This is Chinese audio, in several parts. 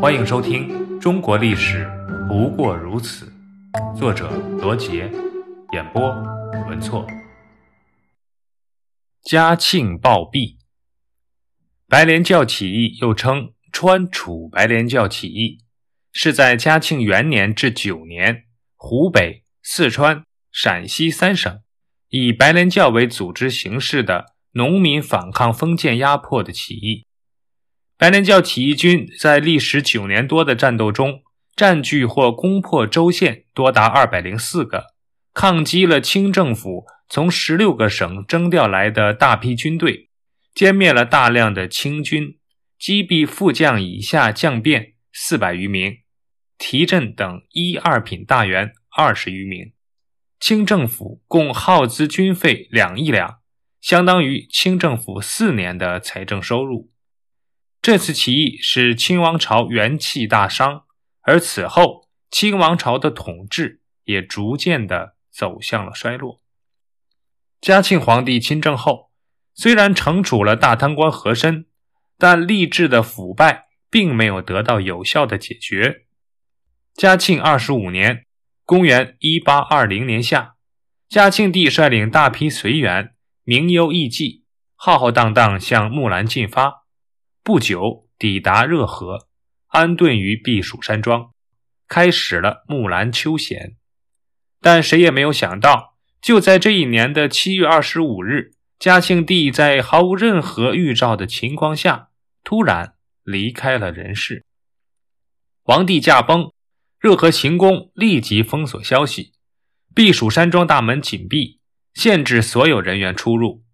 欢迎收听《中国历史不过如此》，作者罗杰，演播文措。嘉庆暴毙。白莲教起义又称川楚白莲教起义，是在嘉庆元年至九年，湖北、四川、陕西三省以白莲教为组织形式的农民反抗封建压迫的起义。白莲教起义军在历时九年多的战斗中，占据或攻破州县多达二百零四个，抗击了清政府从十六个省征调来的大批军队，歼灭了大量的清军，击毙副将以下将变四百余名，提镇等一二品大员二十余名。清政府共耗资军费两亿两，相当于清政府四年的财政收入。这次起义使清王朝元气大伤，而此后清王朝的统治也逐渐的走向了衰落。嘉庆皇帝亲政后，虽然惩处了大贪官和珅，但吏治的腐败并没有得到有效的解决。嘉庆二十五年（公元一八二零年夏），嘉庆帝率领大批随员，名优艺妓，浩浩荡荡向木兰进发。不久抵达热河，安顿于避暑山庄，开始了木兰秋闲。但谁也没有想到，就在这一年的七月二十五日，嘉庆帝在毫无任何预兆的情况下，突然离开了人世。皇帝驾崩，热河行宫立即封锁消息，避暑山庄大门紧闭，限制所有人员出入，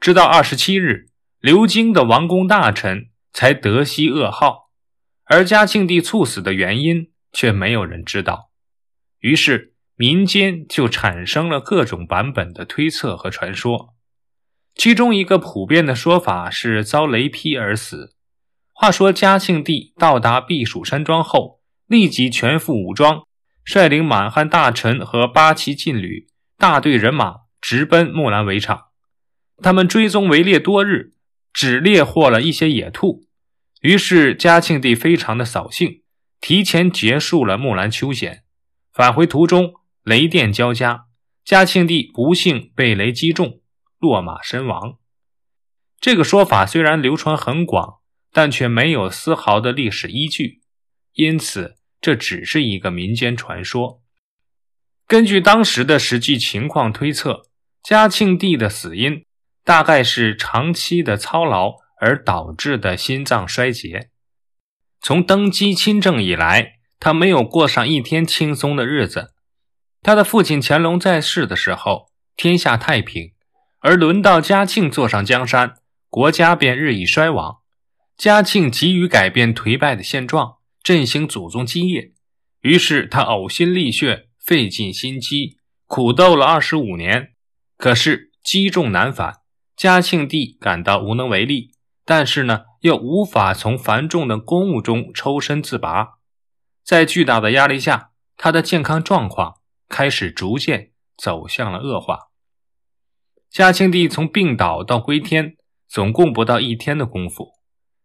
直到二十七日。流经的王公大臣才得悉噩耗，而嘉庆帝猝死的原因却没有人知道。于是民间就产生了各种版本的推测和传说。其中一个普遍的说法是遭雷劈而死。话说嘉庆帝到达避暑山庄后，立即全副武装，率领满汉大臣和八旗劲旅，大队人马直奔木兰围场。他们追踪围猎多日。只猎获了一些野兔，于是嘉庆帝非常的扫兴，提前结束了木兰秋闲。返回途中，雷电交加，嘉庆帝不幸被雷击中，落马身亡。这个说法虽然流传很广，但却没有丝毫的历史依据，因此这只是一个民间传说。根据当时的实际情况推测，嘉庆帝的死因。大概是长期的操劳而导致的心脏衰竭。从登基亲政以来，他没有过上一天轻松的日子。他的父亲乾隆在世的时候，天下太平，而轮到嘉庆坐上江山，国家便日益衰亡。嘉庆急于改变颓败的现状，振兴祖宗基业，于是他呕心沥血，费尽心机，苦斗了二十五年，可是积重难返。嘉庆帝感到无能为力，但是呢，又无法从繁重的公务中抽身自拔。在巨大的压力下，他的健康状况开始逐渐走向了恶化。嘉庆帝从病倒到归天，总共不到一天的功夫。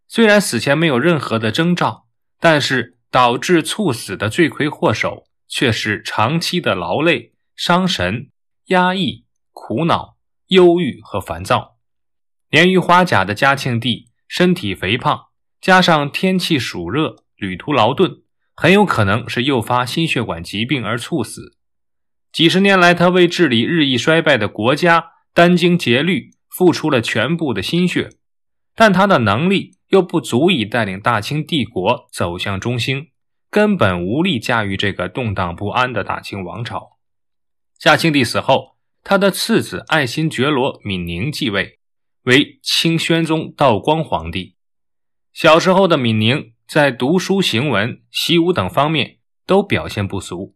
虽然死前没有任何的征兆，但是导致猝死的罪魁祸首却是长期的劳累、伤神、压抑、苦恼。忧郁和烦躁，年逾花甲的嘉庆帝身体肥胖，加上天气暑热、旅途劳顿，很有可能是诱发心血管疾病而猝死。几十年来，他为治理日益衰败的国家殚精竭虑，付出了全部的心血，但他的能力又不足以带领大清帝国走向中兴，根本无力驾驭这个动荡不安的大清王朝。嘉庆帝死后。他的次子爱新觉罗敏宁继位，为清宣宗道光皇帝。小时候的敏宁在读书、行文、习武等方面都表现不俗，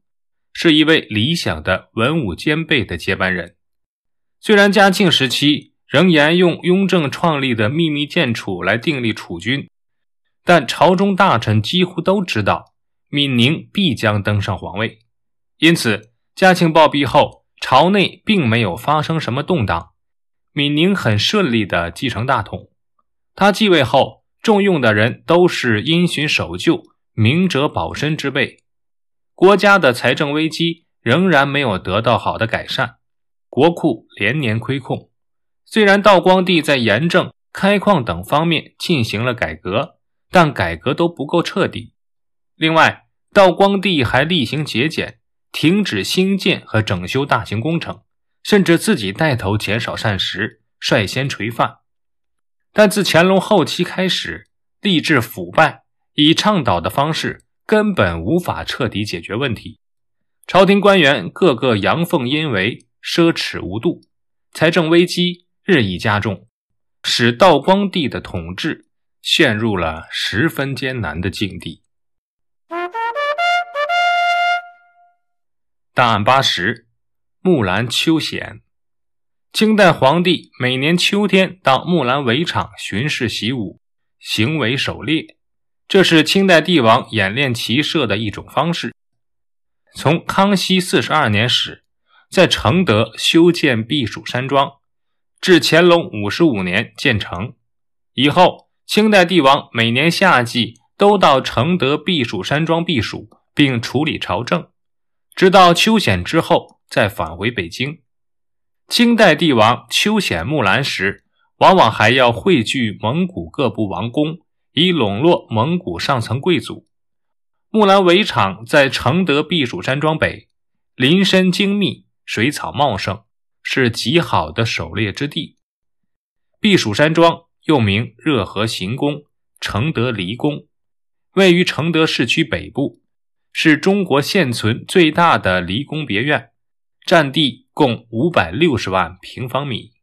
是一位理想的文武兼备的接班人。虽然嘉庆时期仍沿用雍正创立的秘密建储来订立储君，但朝中大臣几乎都知道敏宁必将登上皇位，因此嘉庆暴毙后。朝内并没有发生什么动荡，敏宁很顺利地继承大统。他继位后，重用的人都是因循守旧、明哲保身之辈，国家的财政危机仍然没有得到好的改善，国库连年亏空。虽然道光帝在盐政、开矿等方面进行了改革，但改革都不够彻底。另外，道光帝还厉行节俭，停止兴建和整修大型工程，甚至自己带头减少膳食，率先垂范。但自乾隆后期开始，吏治腐败。以倡导的方式根本无法彻底解决问题，朝廷官员个个阳奉阴违、奢侈无度，财政危机日益加重，使道光帝的统治陷入了十分艰难的境地。档案八十：木兰秋显。清代皇帝每年秋天到木兰围场巡视习武，行为狩猎。这是清代帝王演练骑射的一种方式。从康熙四十二年始，在承德修建避暑山庄，至乾隆五十五年建成。以后，清代帝王每年夏季都到承德避暑山庄避暑，并处理朝政，直到秋显之后再返回北京。清代帝王秋显木兰时，往往还要汇聚蒙古各部王公。以笼络蒙古上层贵族。木兰围场在承德避暑山庄北，林深精密，水草茂盛，是极好的狩猎之地。避暑山庄又名热河行宫、承德离宫，位于承德市区北部，是中国现存最大的离宫别院，占地共五百六十万平方米。